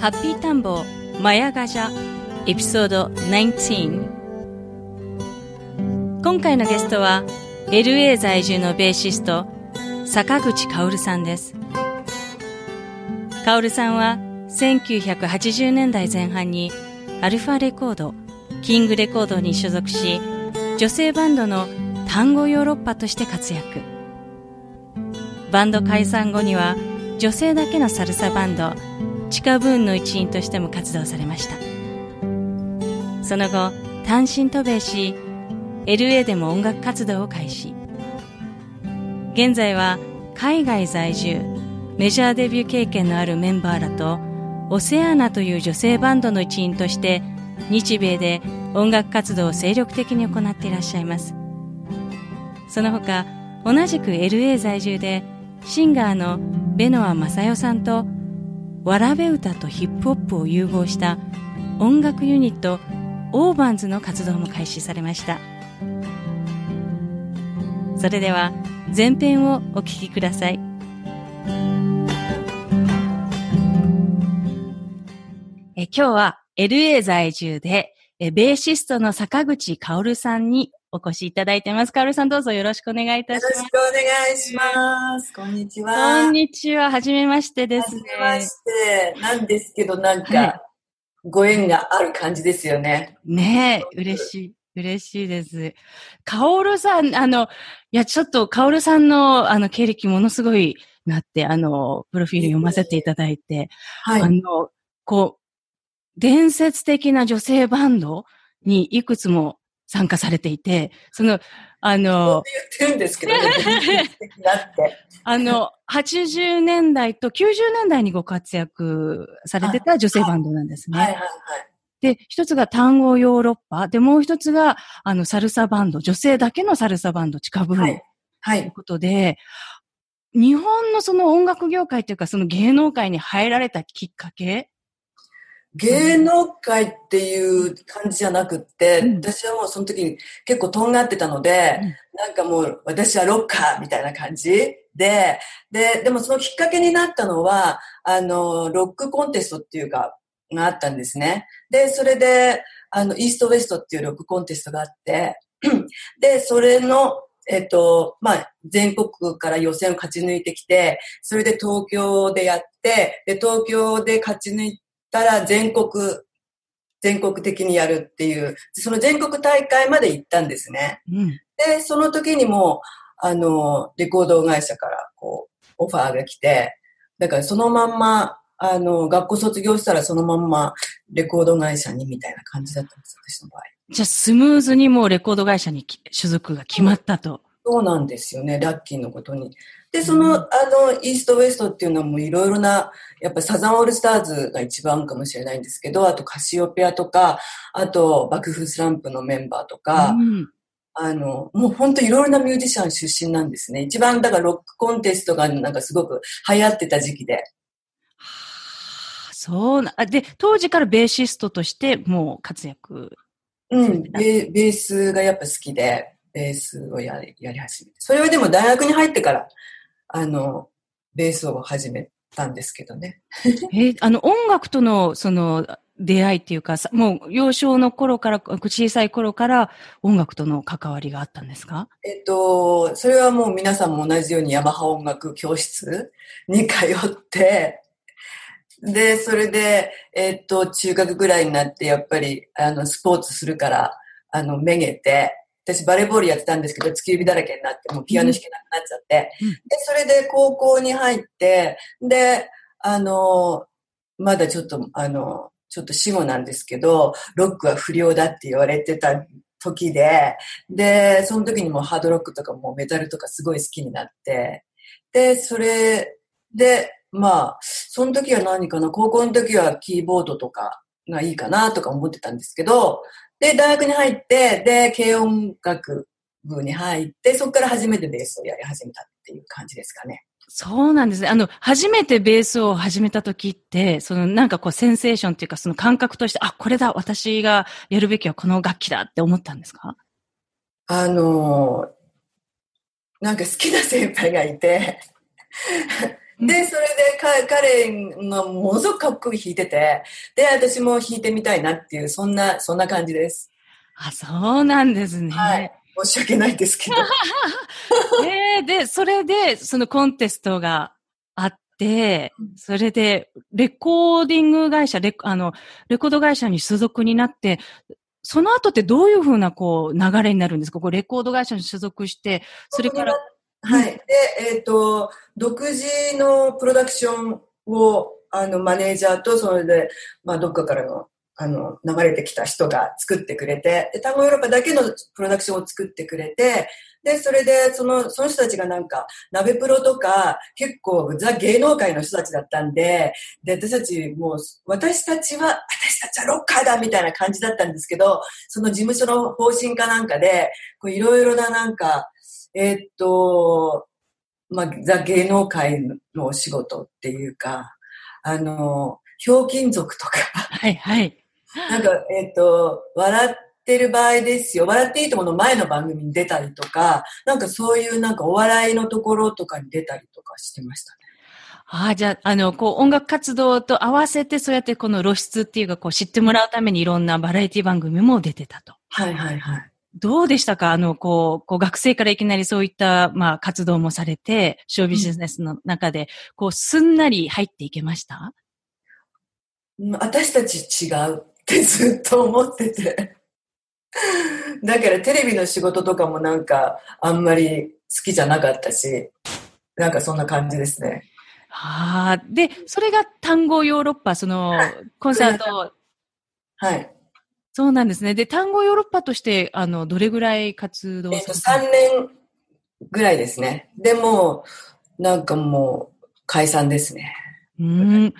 ハッピータンボマヤガジャエピソード19今回のゲストは LA 在住のベーシスト坂口薫さんです。薫さんは1980年代前半にアルファレコードキングレコードに所属し女性バンドの単語ヨーロッパとして活躍。バンド解散後には女性だけのサルサバンド地下ブーンの一員としても活動されました。その後単身渡米し LA でも音楽活動を開始。現在は海外在住メジャーデビュー経験のあるメンバーらとオセアーナという女性バンドの一員として日米で音楽活動を精力的に行っていらっしゃいます。その他同じく LA 在住でシンガーのベノア・マサヨさんとわらべ歌とヒップホップを融合した音楽ユニットオーバンズの活動も開始されました。それでは前編をお聞きください。え今日は LA 在住でえベーシストの坂口薫さんにお越しいただいてます。カオルさんどうぞよろしくお願いいたします。よろしくお願いします。こんにちは。こんにちは。はじめましてですね。はじめまして。なんですけど、なんか、ご縁がある感じですよね。ねえ、嬉しい。嬉しいです。カオルさん、あの、いや、ちょっと、カオルさんの、あの、経歴ものすごいなって、あの、プロフィール読ませていただいて、はい。あの、こう、伝説的な女性バンドにいくつも参加されていて、その、あの、言ってるんですけどね、あの、80年代と90年代にご活躍されてた女性バンドなんですね。はいはいはい。で、一つが単語ヨーロッパ。で、もう一つが、あの、サルサバンド。女性だけのサルサバンド、近部はい。はい。ということで、日本のその音楽業界というか、その芸能界に入られたきっかけ芸能界っていう感じじゃなくって、うん、私はもうその時に結構とんがってたので、うん、なんかもう私はロッカーみたいな感じ。で、で、でもそのきっかけになったのは、あの、ロックコンテストっていうか、があったんですね。で、それで、あの、イーストウェストっていうロックコンテストがあって、で、それの、えっと、まあ、全国から予選を勝ち抜いてきて、それで東京でやって、で、東京で勝ち抜いたら全国、全国的にやるっていう、その全国大会まで行ったんですね。うん、で、その時にも、あの、レコード会社からこう、オファーが来て、だからそのまんま、あの、学校卒業したらそのまんまレコード会社にみたいな感じだったんです、私の場合。じゃあスムーズにもうレコード会社に所属が決まったと。そうなんですよね、ラッキーのことに。で、その、あの、イーストウエストっていうのもいろいろな、やっぱサザンオールスターズが一番かもしれないんですけど、あとカシオペアとか、あと爆風スランプのメンバーとか、うん、あの、もう本当いろいろなミュージシャン出身なんですね。一番、だからロックコンテストがなんかすごく流行ってた時期で。はあ、そうな、で、当時からベーシストとしてもう活躍うん、ベベースがやっぱ好きで、ベースをやりやり始めて。それはでも大学に入ってから、あの、ベースを始めたんですけどね。えー、あの、音楽との、その、出会いっていうか、もう幼少の頃から、小さい頃から音楽との関わりがあったんですか？えっと、それはもう皆さんも同じようにヤマハ音楽教室に通って、で、それで、えっと、中学ぐらいになって、やっぱり、あの、スポーツするから、あの、めげて、私バレーボールやってたんですけど、突き指だらけになって、もうピアノ弾けなくなっちゃって、うん、で、それで高校に入って、で、あの、まだちょっと、あの、ちょっと死後なんですけど、ロックは不良だって言われてた時で、で、その時にもハードロックとかもメタルとかすごい好きになって、で、それで、まあ、その時は何かな、高校の時はキーボードとかがいいかなとか思ってたんですけど、で、大学に入って、で、軽音楽部に入って、そこから初めてベースをやり始めたっていう感じですかね。そうなんですね。あの、初めてベースを始めた時って、そのなんかこうセンセーションっていうかその感覚として、あ、これだ、私がやるべきはこの楽器だって思ったんですか？あの、なんか好きな先輩がいて、で、それで彼がものすごくかっこいい弾いてて、で、私も弾いてみたいなっていう、そんな、そんな感じです。あ、そうなんですね。はい。申し訳ないですけど。えー、で、それで、そのコンテストがあって、それで、レコーディング会社、レあの、レコード会社に所属になって、その後ってどういうふうな、こう、流れになるんですか？こう、レコード会社に所属して、それから。はい。で、えっ、ー、と、独自のプロダクションを、あの、マネージャーと、それで、まあ、どっかからのあの、流れてきた人が作ってくれて、で、単語ヨーロッパだけのプロダクションを作ってくれて、で、それで、その、その人たちがなんか、鍋プロとか、結構、ザ芸能界の人たちだったんで、で、私たち、もう、私たちは、私たちはロッカーだみたいな感じだったんですけど、その事務所の方針かなんかで、こう、いろいろななんか、えー、っと、まあ、ザ芸能界のお仕事っていうか、あの、ひょうきん族とか。はいはい。なんか、えっ、ー、と、笑ってる場合ですよ。笑っていいともの前の番組に出たりとか、なんかそういうなんかお笑いのところとかに出たりとかしてましたね。ああ、じゃあ、あの、こう、音楽活動と合わせて、そうやってこの露出っていうか、こう、知ってもらうためにいろんなバラエティ番組も出てたと。はいはいはい。どうでしたか？あの、こう、こう学生からいきなりそういった、まあ、活動もされて、ショービジネスの中で、こう、すんなり入っていけました？私たち違う。ってずっと思ってて。だからテレビの仕事とかもなんかあんまり好きじゃなかったし、なんかそんな感じですね。はあ。で、それが単語ヨーロッパ、その、コンサート。はい。そうなんですね。で、単語ヨーロッパとして、あの、どれぐらい活動えっと、3年ぐらいですね。でも、なんかもう、解散ですね。うん。やっ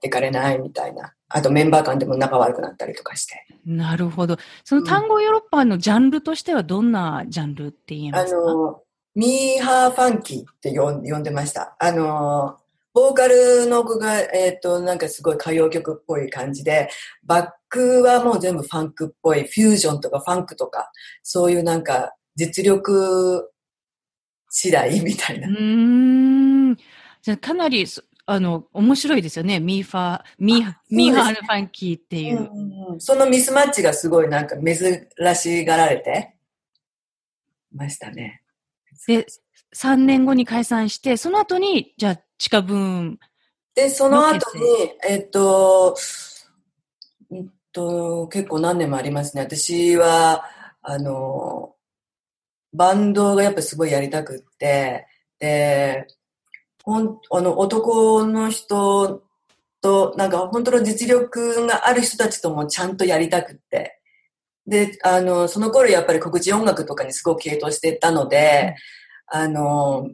てかれないみたいな。あとメンバー間でも仲悪くなったりとかして。なるほど。その単語ヨーロッパのジャンルとしてはどんなジャンルって言えますか、あの、ミーハーファンキーって呼んでました。あの、ボーカルの子が、えっ、ー、と、なんかすごい歌謡曲っぽい感じで、バックはもう全部ファンクっぽい、フュージョンとかファンクとか、そういうなんか実力次第みたいな。うん。じゃかなりあの、面白いですよね。ミーファー、ミー、ミーハーファンキーっていう、うん。そのミスマッチがすごいなんか珍しがられてましたね。で、3年後に解散して、その後に、じゃあ、チカブーン。で、その後に、えっと、えっと、結構何年もありますね。私は、あの、バンドがやっぱすごいやりたくって、で、ほん、あの、男の人と、なんか本当の実力がある人たちともちゃんとやりたくって。で、あの、その頃やっぱり告知音楽とかにすごく傾倒してたので、うん、あの、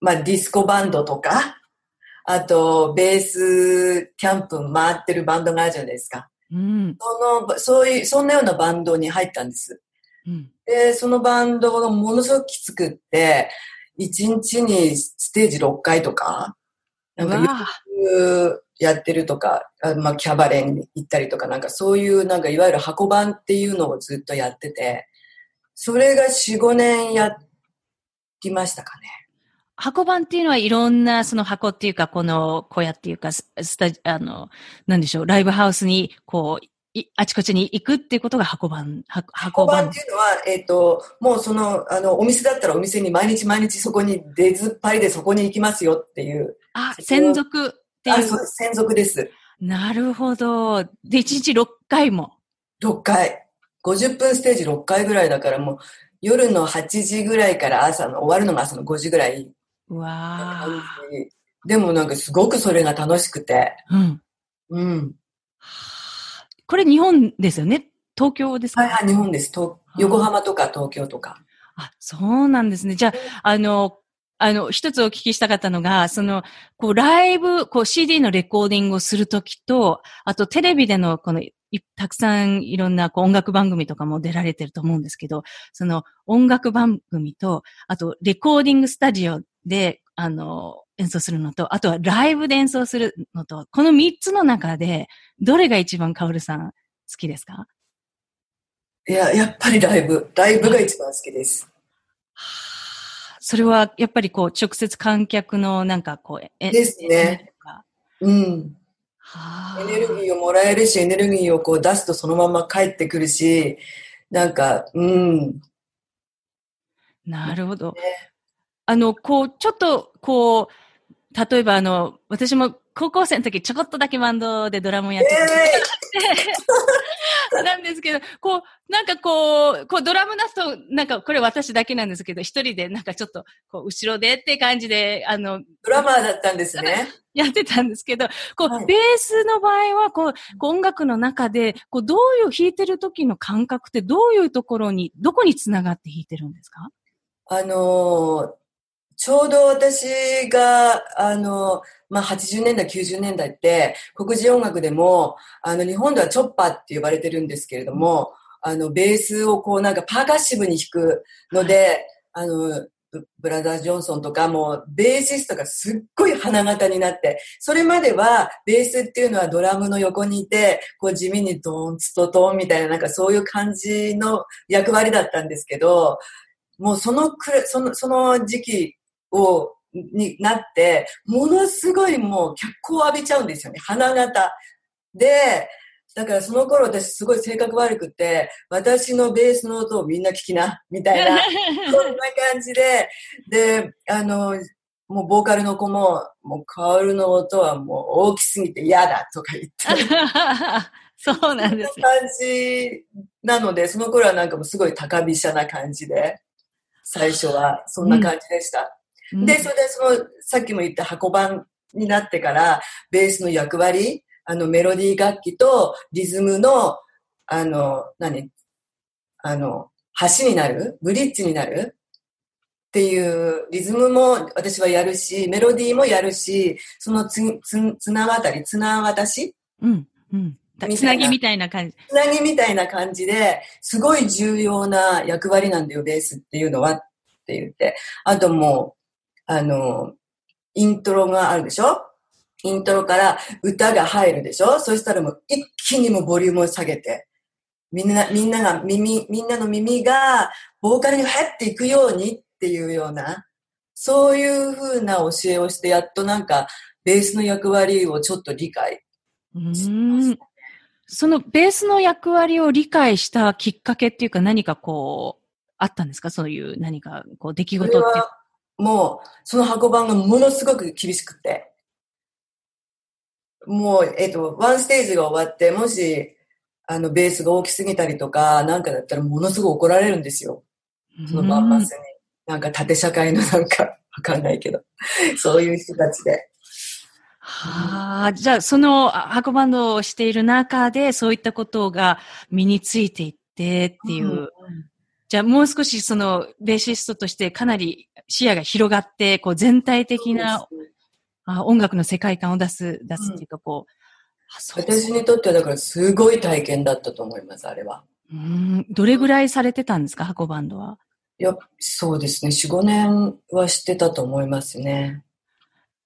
まあ、ディスコバンドとか、あと、ベースキャンプ回ってるバンドがあるじゃないですか。うん、その、そういう、そんなようなバンドに入ったんです。うん、で、そのバンドがものすごくきつくって、1日にステージ6回とか、なんかやってるとか、あまあ、キャバレンに行ったりとか、なんかそういう、なんかいわゆる箱番っていうのをずっとやってて、それが4、5年やりましたかね。箱版っていうのはいろんなその箱っていうか、この小屋っていうか、スタジ、あの、なんでしょう、ライブハウスに、こう、あちこちに行くっていうことが箱版、箱版っていうのは、えっ、ー、と、もうその、あの、お店だったらお店に毎日毎日そこに出ずっぱりでそこに行きますよっていう。あ、専属っていう。あ、そうです。専属です。なるほど。で、1日6回も。6回。50分ステージ6回ぐらいだからもう、夜の8時ぐらいから朝の、終わるのが朝の5時ぐらい。わでもなんかすごくそれが楽しくて。うん。うん。これ日本ですよね？東京ですか？はいはい、日本です。横浜とか東京とか。あ、そうなんですね。じゃあ、あの、あの、一つお聞きしたかったのが、その、こう、ライブ、こう、CD のレコーディングをするときと、あと、テレビでの、この、たくさんいろんなこう音楽番組とかも出られてると思うんですけど、その音楽番組と、あとレコーディングスタジオで、あの、演奏するのと、あとはライブで演奏するのと、この三つの中で、どれが一番カオルさん好きですか？いや、やっぱりライブ。ライブが一番好きです。それは、やっぱりこう、直接観客のなんかこう、えですね。うん。エネルギーをもらえるし、エネルギーをこう出すとそのまま帰ってくるし、なんか、うん。なるほど。ね、あの、こう、ちょっと、こう、例えばあの、私も高校生の時ちょこっとだけバンドでドラムやってて、えー、なんですけど、こう、なんかこう、こうドラム出すと、なんかこれ私だけなんですけど、一人でなんかちょっと、こう、後ろでって感じで、あの、ドラマーだったんですね。やってたんですけど、こう、はい、ベースの場合は、こう、音楽の中で、こう、どういう弾いてる時の感覚ってどういうところに、どこにつながって弾いてるんですか？あのーちょうど私が、あの、まあ、80年代、90年代って、黒人音楽でも、あの、日本ではチョッパーって呼ばれてるんですけれども、あの、ベースをこうなんかパーカッシブに弾くので、あの、ブラザー・ジョンソンとかも、ベーシストがすっごい花形になって、それまでは、ベースっていうのはドラムの横にいて、こう地味にドーンツトトンみたいな、なんかそういう感じの役割だったんですけど、もうそのくその、その時期を、になって、ものすごいもう脚光を浴びちゃうんですよね。花形。で、だからその頃私すごい性格悪くて、私のベースの音をみんな聞きな、みたいな、そんな感じで、で、あの、もうボーカルの子も、もうカオルの音はもう大きすぎて嫌だとか言って。そうなんです、ね。感じなので、その頃はなんかもうすごい高飛車な感じで、最初はそんな感じでした。で、それでその、さっきも言った箱版になってから、ベースの役割、あの、メロディー楽器とリズムの、あの、何？あの、橋になるブリッジになるっていうリズムも私はやるし、メロディーもやるし、そのつ、つ、綱渡り、綱渡し？うん、うん。つなぎみたいな感じ。つなぎみたいな感じで、すごい重要な役割なんだよ、ベースっていうのはって言って。あともう、あの、イントロがあるでしょ？イントロから歌が入るでしょ？そしたらもう一気にもボリュームを下げて、みんな、みんなが耳、みんなの耳がボーカルに入っていくようにっていうような、そういうふうな教えをして、やっとなんか、ベースの役割をちょっと理解うん。そのベースの役割を理解したきっかけっていうか何かこう、あったんですか？そういう何かこう出来事って。もう、その箱番がものすごく厳しくて、もう、えっ、ー、と、ワンステージが終わって、もし、あの、ベースが大きすぎたりとか、なんかだったらものすごい怒られるんですよ。そのバンパスに。なんか縦社会のなんか、わかんないけど、そういう人たちで。はあ、じゃあ、その箱バンドをしている中で、そういったことが身についていってっていう、うんじゃあもう少しそのベーシストとしてかなり視野が広がって、こう全体的な、あ音楽の世界観を出す、出すっていうかこう、うん、私にとってはだからすごい体験だったと思います、あれは。うん。どれぐらいされてたんですか、箱バンドは？いや、そうですね。4、5年はしてたと思いますね。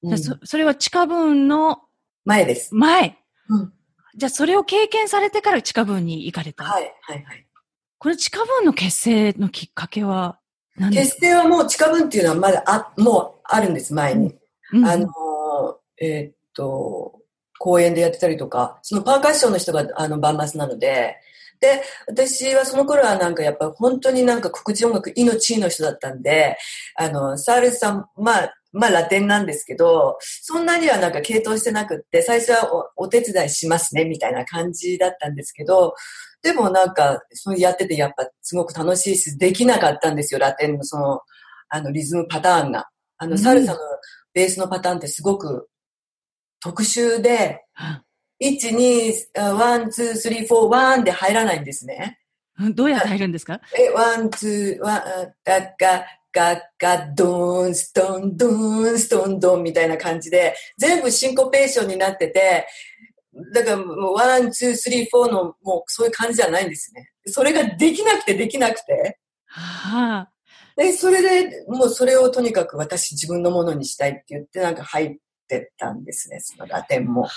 うん、そそれは地下分の前です。前。うん。じゃあそれを経験されてから地下分に行かれたはい、はい、はい。これ地下文の結成のきっかけは何ですか？結成はもう地下文っていうのはまだあ、もうあるんです、前に。うん。あの、えーっと、公演でやってたりとか、そのパーカッションの人があのバンマスなので、で、私はその頃はなんかやっぱ本当になんか告知音楽命の人だったんで、あの、サールさん、まあ、まあラテンなんですけど、そんなにはなんか系統してなくって、最初はおお手伝いしますね、みたいな感じだったんですけど、でもなんか、そのやっててやっぱすごく楽しいし、できなかったんですよ、ラテンのその、あのリズムパターンが。あの、うんサルサのベースのパターンってすごく特殊で、1、2、1、2、3、4、1で入らないんですね。うんどうやって入るんですか？え、ワン、ツー、ワン、ガッガ、ガッガ、ドーン、ストン、ドーン、ストン、ドンみたいな感じで、全部シンコペーションになってて、だからもう、 one, two, three, four の、もうそういう感じじゃないんですね。それができなくてできなくて。はあ。で、それで、もうそれをとにかく私自分のものにしたいって言って、なんか入ってったんですね、そのラテンも。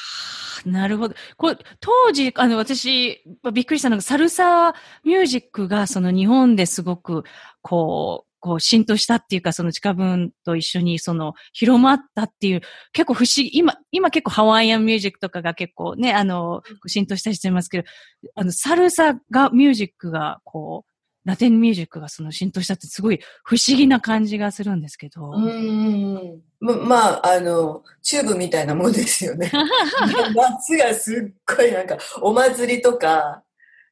なるほど。これ、当時、あの、私、びっくりしたのが、サルサミュージックが、その日本ですごく、こう、こう浸透したっていうか、その地下文と一緒にその広まったっていう、結構不思議、今、今結構ハワイアンミュージックとかが結構ね、あの、浸透したりしてますけど、あの、サルサが、ミュージックが、こう、ラテンミュージックがその浸透したってすごい不思議な感じがするんですけど。うーん。ま、まあ、あの、チューブみたいなもんですよね。夏がすっごいなんか、お祭りとか、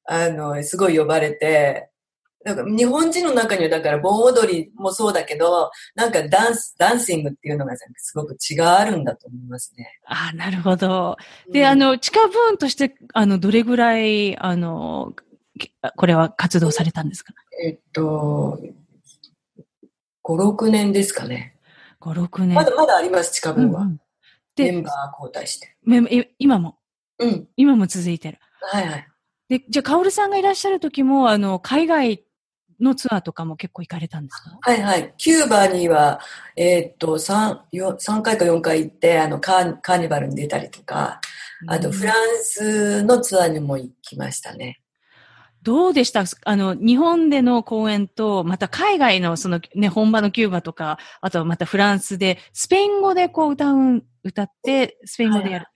あの、すごい呼ばれて、なんか日本人の中にはだから盆踊りもそうだけど、なんかダンス、ダンシングっていうのがすごく違いあるんだと思いますね。ああ、なるほど。で、うんあの、地下部ーンとして、あの、どれぐらい、あの、きこれは活動されたんですか？えっと、5、6年ですかね。?5、6年。まだまだあります、地下分は。うんうんでメンバー交代して。今も、うん。今も続いてる。はいはい。で、じゃあ、カオルさんがいらっしゃる時も、あの、海外のツアーとかも結構行かれたんですか？はいはい。キューバには、えーっと、3、4 3回か4回行って、あのカー、カーニバルに出たりとか、あとフランスのツアーにも行きましたね。どうでした？あの、日本での公演と、また海外のそのね、本場のキューバとか、あとはまたフランスで、スペイン語でこう歌う、歌って、スペイン語でやる。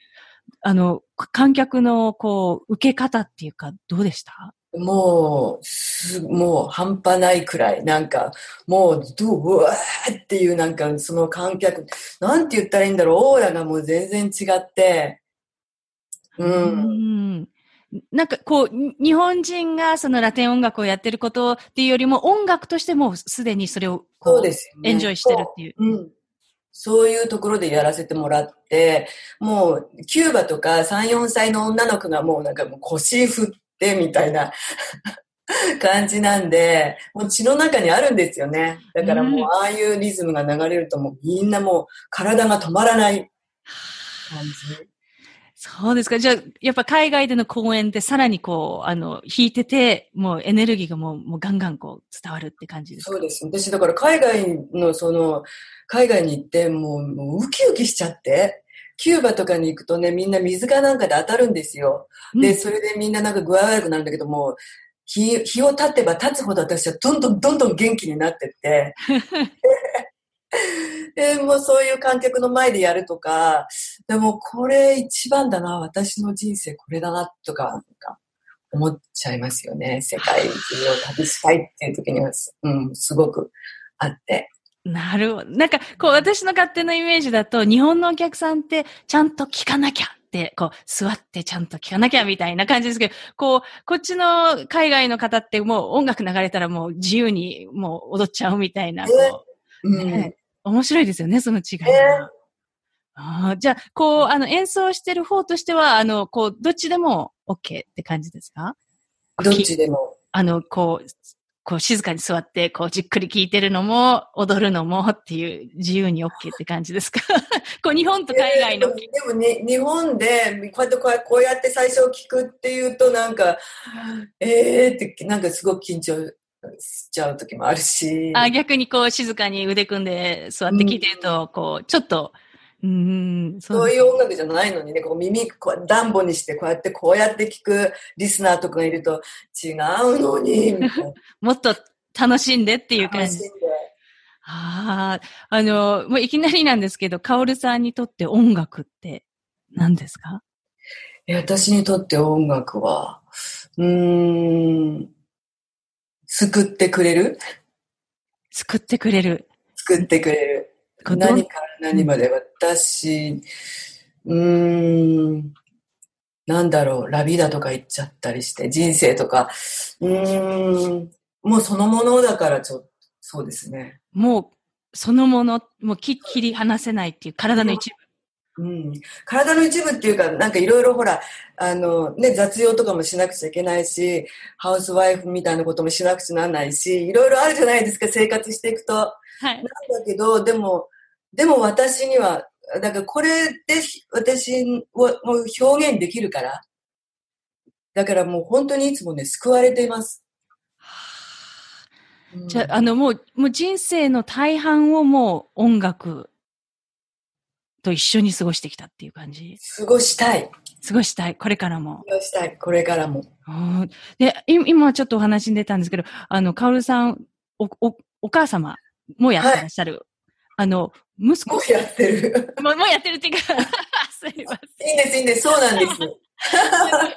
あの、観客のこう、受け方っていうか、どうでした？もう、す、もう半端ないくらい、なんか、もう、どう、うわーっていう、なんか、その観客、なんて言ったらいいんだろう、オーラがもう全然違って、うん。うんなんかこう、に日本人がそのラテン音楽をやってることっていうよりも、音楽としてもうすでにそれをこそうですよね。エンジョイしてるっていう。うん。そういうところでやらせてもらって、もう、キューバとか3、4歳の女の子がもうなんかもう腰振ってみたいな 感じなんで、もう血の中にあるんですよね。だからもう、ああいうリズムが流れるともうみんなもう体が止まらない感じ。そうですか。じゃあ、やっぱ海外での公演でさらにこう、あの、弾いてて、もうエネルギーがもう、もうガンガンこう伝わるって感じですか？そうです。私、だから海外のその、海外に行ってもう、もうウキウキしちゃって、キューバとかに行くとね、みんな水かなんかで当たるんですよ。で、それでみんななんか具合悪くなるんだけども、日、日を経てば経つほど私はどんどんどんどん元気になってって、で、もうそういう観客の前でやるとか、でもこれ一番だな、私の人生これだな、とか、思っちゃいますよね。世界中を旅したいっていう時には、うん、すごくあって。なるほど。なんか、こう、私の勝手なイメージだと、日本のお客さんって、ちゃんと聞かなきゃって、こう、座ってちゃんと聞かなきゃみたいな感じですけど、こう、こっちの海外の方ってもう音楽流れたらもう自由にもう踊っちゃうみたいな、こう、うん。ね面白いですよね、その違いが。ねあーじゃあ、こう、あの、演奏してる方としては、あの、こう、どっちでも OK って感じですか？どっちでも。あの、こう、こう静かに座って、こうじっくり聴いてるのも、踊るのもっていう自由に OK って感じですか？こう日本と海外の。えーでもね、日本でこうやってこうやこうやって最初聞くっていうとなんか、えーってなんかすごく緊張しちゃう時もあるし。あ逆にこう静かに腕組んで座って聴いてると、こう、ちょっと、うーん、そういう音楽じゃないのにね、こう耳こうダンボにしてこうやってこうやって聞くリスナーとかがいると違うのに、もっと楽しんでっていう感じ。ああ、あの、もういきなりなんですけど、カオルさんにとって音楽って何ですか？私にとって音楽は、うーん、救ってくれる？救ってくれる。救ってくれる。何から何まで私、うーん、なんだろう、ラビダとか言っちゃったりして、人生とか、うーん、もうそのものだからちょっと、そうですね。もう、そのもの、もうきっきり離せないっていう体の一部。うん、体の一部っていうか、なんかいろいろほら、あの、ね、雑用とかもしなくちゃいけないし、ハウスワイフみたいなこともしなくちゃならないし、いろいろあるじゃないですか、生活していくと。はい。なんだけど、でも、でも私には、だからこれで私をもう表現できるから。だからもう本当にいつもね、救われています。じゃあ、あの、もう、もう人生の大半をもう音楽と一緒に過ごしてきたっていう感じ過ごしたい。過ごしたい。これからも。過ごしたい。これからも。で、今ちょっとお話に出たんですけど、あの、カオルさん、お、お、お母様もやってらっしゃる。はい、あの、息子。もうやってる。もうもうやってるっていうか すいません。いいんです、いいんです。そうなんです。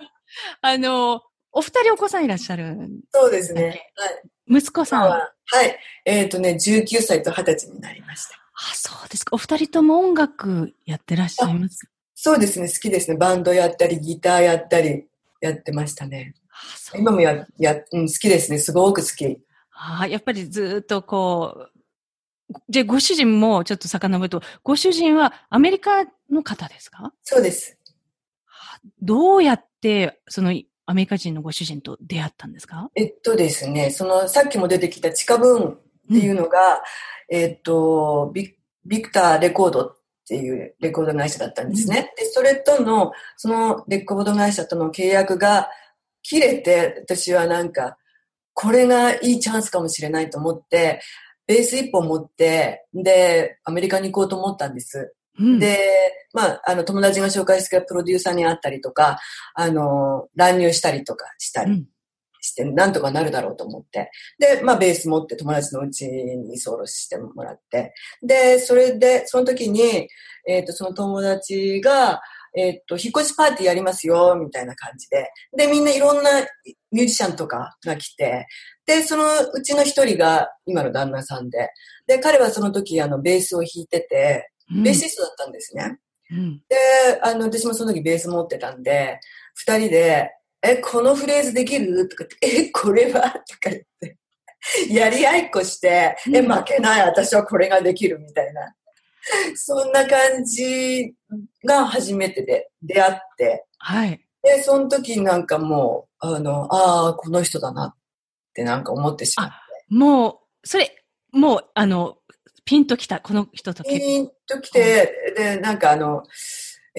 あの、お二人お子さんいらっしゃるそうですね。はい。息子さんははい。えっ、ー、とね、19歳と20歳になりました。あ、そうですか。お二人とも音楽やってらっしゃいます？そうですね。好きですね。バンドやったり、ギターやったり、やってましたね。あ今もや、や、うん、好きですね。すごく好き。ああ、やっぱりずっとこう、じゃご主人もちょっと遡ると、ご主人はアメリカの方ですか？そうです。どうやって、そのアメリカ人のご主人と出会ったんですか？えっとですね、そのさっきも出てきた地下ブーンっていうのが、えっ、とビ、ビクターレコードっていうレコード会社だったんですね。で、それとの、そのレコード会社との契約が切れて、私はなんか、これがいいチャンスかもしれないと思って、ベース一本持って、で、アメリカに行こうと思ったんです。うん、で、まあ、あの、友達が紹介してプロデューサーに会ったりとか、あの、乱入したりとかしたりして、なんとかなるだろうと思って。で、まあ、ベース持って友達のうちに居候してもらって。で、それで、その時に、えっ、ー、と、その友達が、えっ、ー、と、引っ越しパーティーやりますよ、みたいな感じで。で、みんないろんなミュージシャンとかが来て、で、そのうちの一人が今の旦那さんで、で、彼はその時、あの、ベースを弾いてて、ベーシストだったんですね。うん、で、あの、私もその時ベース持ってたんで、二人で、え、このフレーズできる？とかって、え、これは？とか言って、やり合いっこして、え、負けない、私はこれができるみたいな。そんな感じが初めてで出会って、はい。で、その時なんかもう、あの、ああ、この人だなってなんか思ってしまって。もう、それ、もう、あの、ピンときた、この人とピンときて、で、なんかあの、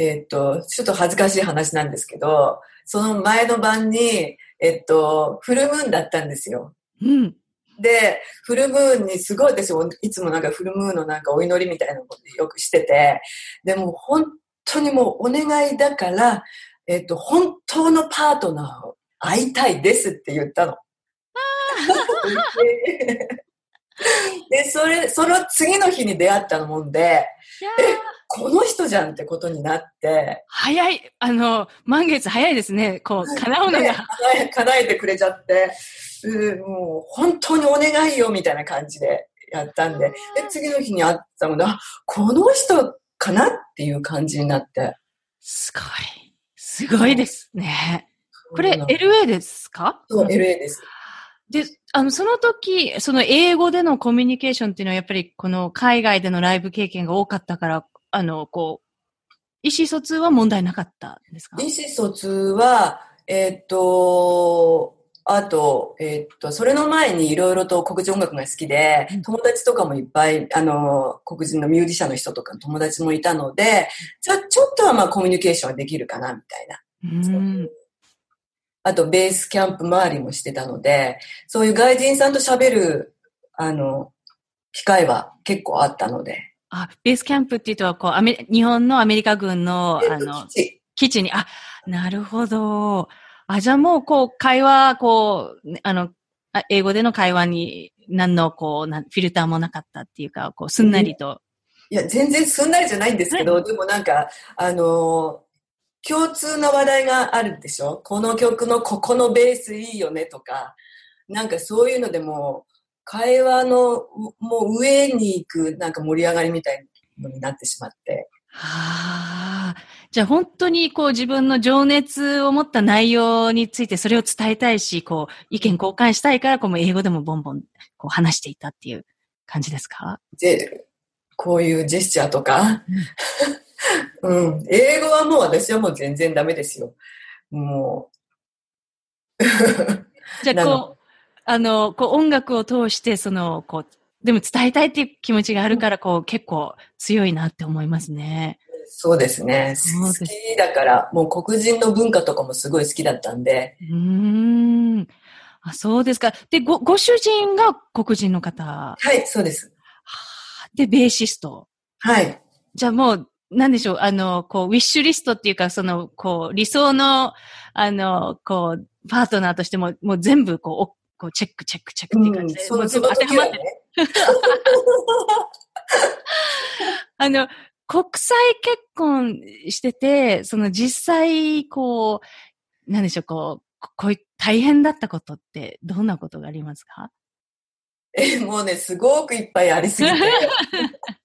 えー、っと、ちょっと恥ずかしい話なんですけど、その前の晩に、えっと、フルムーンだったんですよ。うん。で、フルムーンにすごい私いつもなんかフルムーンのなんかお祈りみたいなことよくしてて、でも本当にもうお願いだから、えっと、本当のパートナーを会いたいですって言ったの。で、それ、その次の日に出会ったもんで、え、この人じゃんってことになって。早い、あの、満月早いですね。こう、叶うのが。ね、叶えてくれちゃって、うもう本当にお願いよみたいな感じでやったんで、で、次の日に会ったので、あ、この人かなっていう感じになって。すごい。すごいですね。これ、LA ですか？そう、LA です。で、あの、その時、その英語でのコミュニケーションっていうのはやっぱりこの海外でのライブ経験が多かったから、あの、こう、意思疎通は問題なかったんですか？意思疎通は、えー、っと、あと、えー、っと、それの前にいろいろと黒人音楽が好きで、友達とかもいっぱい、あの、黒人のミュージシャンの人とか友達もいたので、ちょ、ちょっとはまあコミュニケーションはできるかな、みたいな。うんあと、ベースキャンプ周りもしてたので、そういう外人さんと喋る、あの、機会は結構あったので。あ、ベースキャンプっていうと、こう、アメ日本のアメリカ軍の、あの、基地。に、あ、なるほど。あ、じゃあもう、こう、会話、こう、あの、あ英語での会話に何のこうな、フィルターもなかったっていうか、こう、すんなりと。いや、全然すんなりじゃないんですけど、はでもなんか、あのー共通な話題があるでしょ？この曲のここのベースいいよねとか、なんかそういうのでもう、会話のうもう上に行くなんか盛り上がりみたいのになってしまって。はあ。じゃあ本当にこう自分の情熱を持った内容についてそれを伝えたいし、こう意見交換したいから、こう英語でもボンボンこう話していたっていう感じですか？で、こういうジェスチャーとか、うん、英語はもう私はもう全然ダメですよ。もう。じゃあこう、あの、こう音楽を通して、その、こう、でも伝えたいっていう気持ちがあるから、こう結構強いなって思いますね。そうですね。好きだから、もう黒人の文化とかもすごい好きだったんで、うーん。あ、そうですか。で、ご、ご主人が黒人の方。ははい、そうです。あで、ベーシスト。はい。じゃあもう、なんでしょう、あの、こう、ウィッシュリストっていうか、その、こう、理想の、あの、こう、パートナーとしても、もう全部、こう、おこうチェック、チェック、チェックっていう感じで、そのもう全部当てはまってる。ね。あの、国際結婚してて、その実際、こう、なんでしょう、こう、ここういう大変だったことって、どんなことがありますか？え、もうね、すごくいっぱいありすぎて、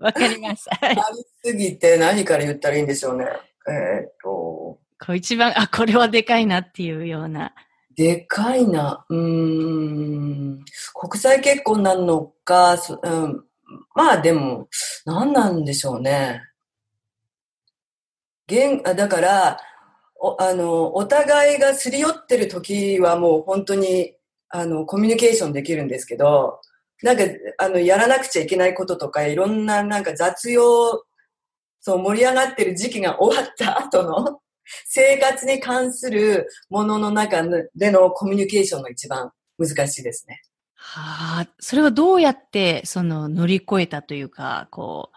わかります。はい。ありすぎて何から言ったらいいんでしょうね。えーっと、こう一番、あ、これはでかいなっていうような。でかいな。うーん。国際結婚なのか、そうん、まあでも、何なんでしょうね。現あだからお、あの、お互いがすり寄ってる時はもう本当に、あの、コミュニケーションできるんですけど、なんか、あの、やらなくちゃいけないこととか、いろんななんか雑用、そう盛り上がってる時期が終わった後の 生活に関するものの中でのコミュニケーションが一番難しいですね。はあ、それはどうやって、その、乗り越えたというか、こう、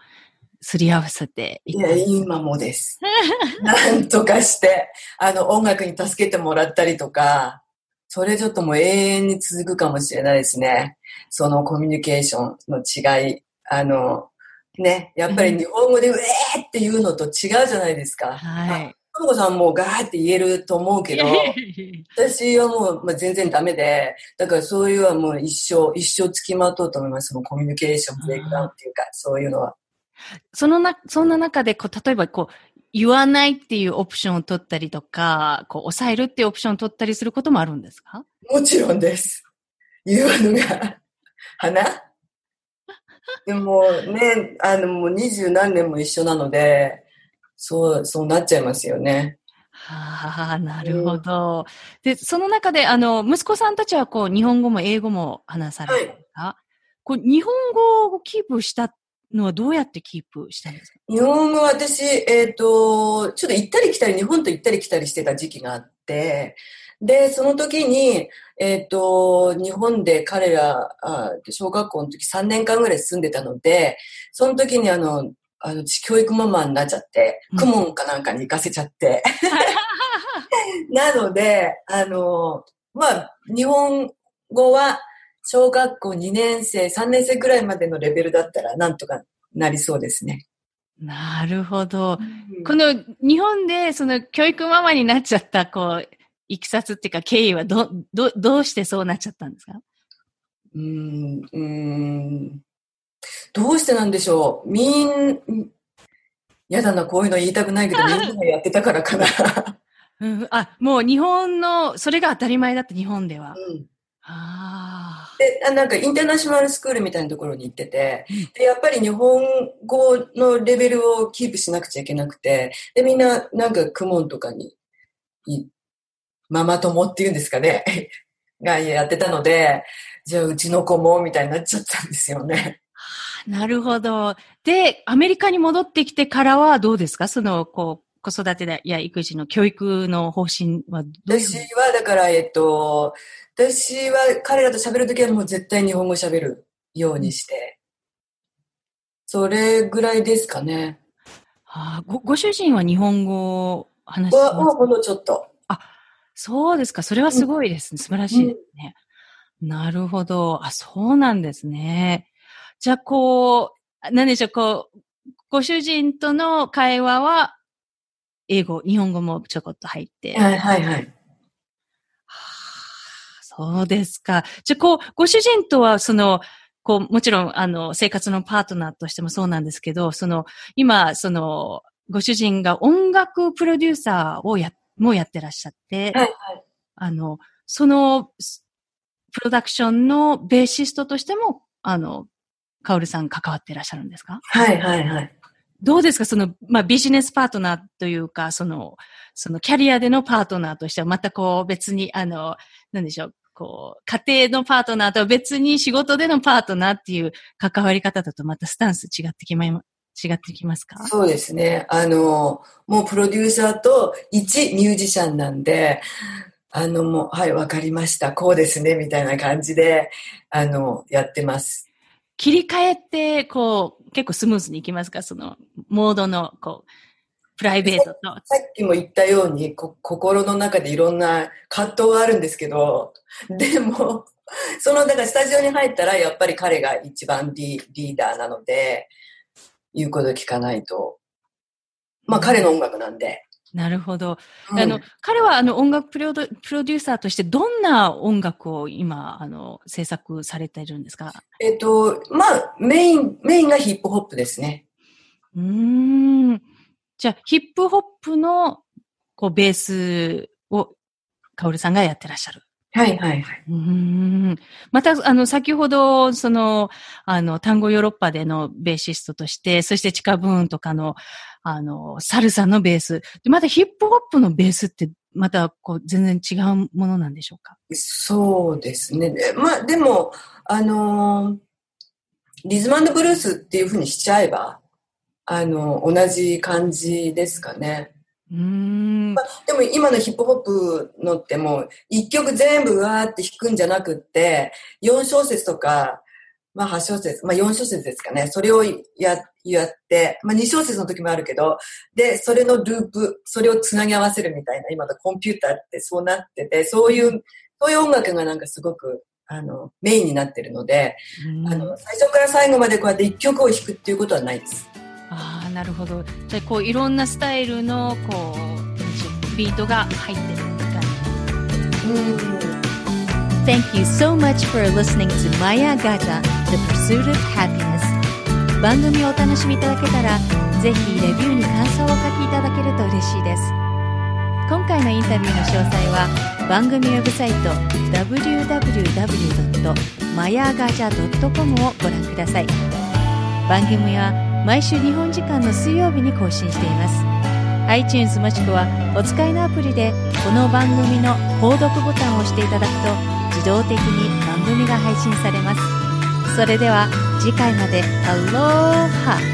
すり合わせていいや、今もです。なんとかして、あの、音楽に助けてもらったりとか、それちょっともう永遠に続くかもしれないですね。そのコミュニケーションの違い。あの、ね、やっぱり日本語で、うえーっていうのと違うじゃないですか。はい。ともこさんもガーって言えると思うけど、私はもう、まあ、全然ダメで、だからそういうのはもう一生、一生つきまとうと思います。そのコミュニケーション、ブレイクダウンっていうか、そういうのは。そのな、そんな中で、こう、例えば、こう、言わないっていうオプションを取ったりとか、こう、抑えるっていうオプションを取ったりすることもあるんですか？もちろんです。言うのが、花でもね、あの、もう二十何年も一緒なので、そう、そうなっちゃいますよね。はあ、なるほど。で、その中で、あの、息子さんたちは、こう、日本語も英語も話されるんですか、こう、日本語をキープしたのはどうやってキープしたんですか？日本語私、えっ、と、ちょっと行ったり来たり、日本と行ったり来たりしてた時期があって、で、その時に、えっ、と、日本で彼ら、あ小学校の時3年間ぐらい住んでたので、その時にあの、あの、教育ママになっちゃってうん、クモンかなんかに行かせちゃって。なので、あの、まあ、日本語は小学校2年生、3年生ぐらいまでのレベルだったらなんとかなりそうですね。なるほど。この日本でその教育ママになっちゃった、こう、いきさつっていうか経緯はど、ど、どうしてそうなっちゃったんですか？うーん、うーん。どうしてなんでしょう。みん、やだな、こういうの言いたくないけど、みんながやってたからかな。うん、あ、もう日本の、それが当たり前だった日本では。うんああ。で、あなんかインターナショナルスクールみたいなところに行ってて、で、やっぱり日本語のレベルをキープしなくちゃいけなくて、で、みんななんかクモンとかに、いママ友っていうんですかね、がやってたので、じゃあうちの子もみたいになっちゃったんですよね。なるほど。で、アメリカに戻ってきてからはどうですか？その、こう、子育てや育児の教育の方針はどう私にはだから、えっと、私は彼らと喋るときはもう絶対日本語喋るようにして、それぐらいですかね。あーごご主人は日本語を話しは、ます？もうほんのちょっと。そうですか。それはすごいですね。素晴らしいですね。なるほど。あ、そうなんですね。じゃあ、こう、何でしょう、こう、ご主人との会話は、英語、日本語もちょこっと入って。はいはいはい。そうですか。じゃあ、こう、ご主人とは、その、こう、もちろん、あの、生活のパートナーとしてもそうなんですけど、その、今、その、ご主人が音楽プロデューサーをや、もやってらっしゃって、はいはい。あの、その、すプロダクションのベーシストとしても、あの、カオルさん関わってらっしゃるんですか？はいはいはい。どうですか？その、まあ、ビジネスパートナーというか、その、そのキャリアでのパートナーとしては、またこう別に、あの、なんでしょう、こう、家庭のパートナーとは別に仕事でのパートナーっていう関わり方だとまたスタンス違ってきま、違ってきますか？そうですね。あの、もうプロデューサーと一ミュージシャンなんで、あの、もう、はい、わかりました。こうですね、みたいな感じで、あの、やってます。切り替えって、こう、結構スムーズにいきますか？その、モードの、こう、プライベートと。さっきも言ったように、こ心の中でいろんな葛藤があるんですけど、でも、その、だからスタジオに入ったら、やっぱり彼が一番リリーダーなので、言うこと聞かないと。まあ、彼の音楽なんで。なるほど。うんあの、彼はあの音楽プロドプロデューサーとしてどんな音楽を今、あの、制作されているんですか？えっと、まあ、メイン、メインがヒップホップですね。うーん。じゃあ、ヒップホップの、こう、ベースを、カオルさんがやってらっしゃる。はいはいはい。うーん。また、あの、先ほど、その、あの、単語ヨーロッパでのベーシストとして、そしてチカブーンとかの、あの、サルサのベース。で、またヒップホップのベースって、また、こう、全然違うものなんでしょうか？そうですね。でまあ、でも、あのーリズムブルースっていうふうにしちゃえば、あの、同じ感じですかね。うーん。でも今のヒップホップのってもう、一曲全部わーって弾くんじゃなくって、4小節とか、まあ8小節、まあ4小節ですかね。それをや、やって、まあ2小節の時もあるけど、で、それのループ、それをつなぎ合わせるみたいな、今のコンピューターってそうなってて、そういう、そういう音楽がなんかすごく、あの、メインになってるので、うんあの、最初から最後までこうやって一曲を弾くっていうことはないです。ああ、なるほど。じゃあ、こう、いろんなスタイルの、こう、ビートが入ってるって感じ。うん。Thank you so much for listening to Maya Gaja, The Pursuit of Happiness. 番組をお楽しみいただけたら、ぜひレビューに感想をお書きいただけると嬉しいです。今回のインタビューの詳細は番組ウェブサイト www.mayagaja.com をご覧ください。番組は毎週日本時間の水曜日に更新しています。iTunes もしくはお使いのアプリでこの番組の購読ボタンを押していただくと自動的に番組が配信されます。それでは次回までアローハ